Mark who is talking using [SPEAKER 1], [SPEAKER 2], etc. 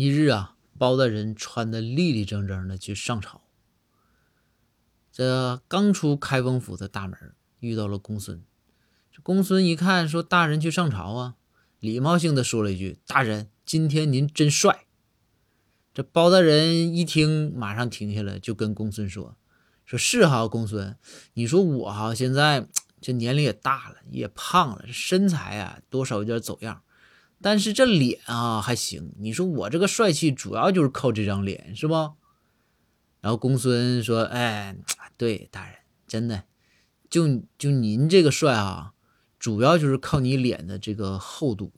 [SPEAKER 1] 一日啊，包大人穿的立立正正的去上朝，这刚出开封府的大门，遇到了公孙。这公孙一看，说：“大人去上朝啊！”礼貌性的说了一句：“大人，今天您真帅。”这包大人一听，马上停下来，就跟公孙说：“说是哈，公孙，你说我哈现在 这年龄也大了，也胖了，这身材啊多少有点走样。”但是这脸啊还行，你说我这个帅气主要就是靠这张脸，是不？然后公孙说：“哎，对，大人，真的，就就您这个帅啊，主要就是靠你脸的这个厚度。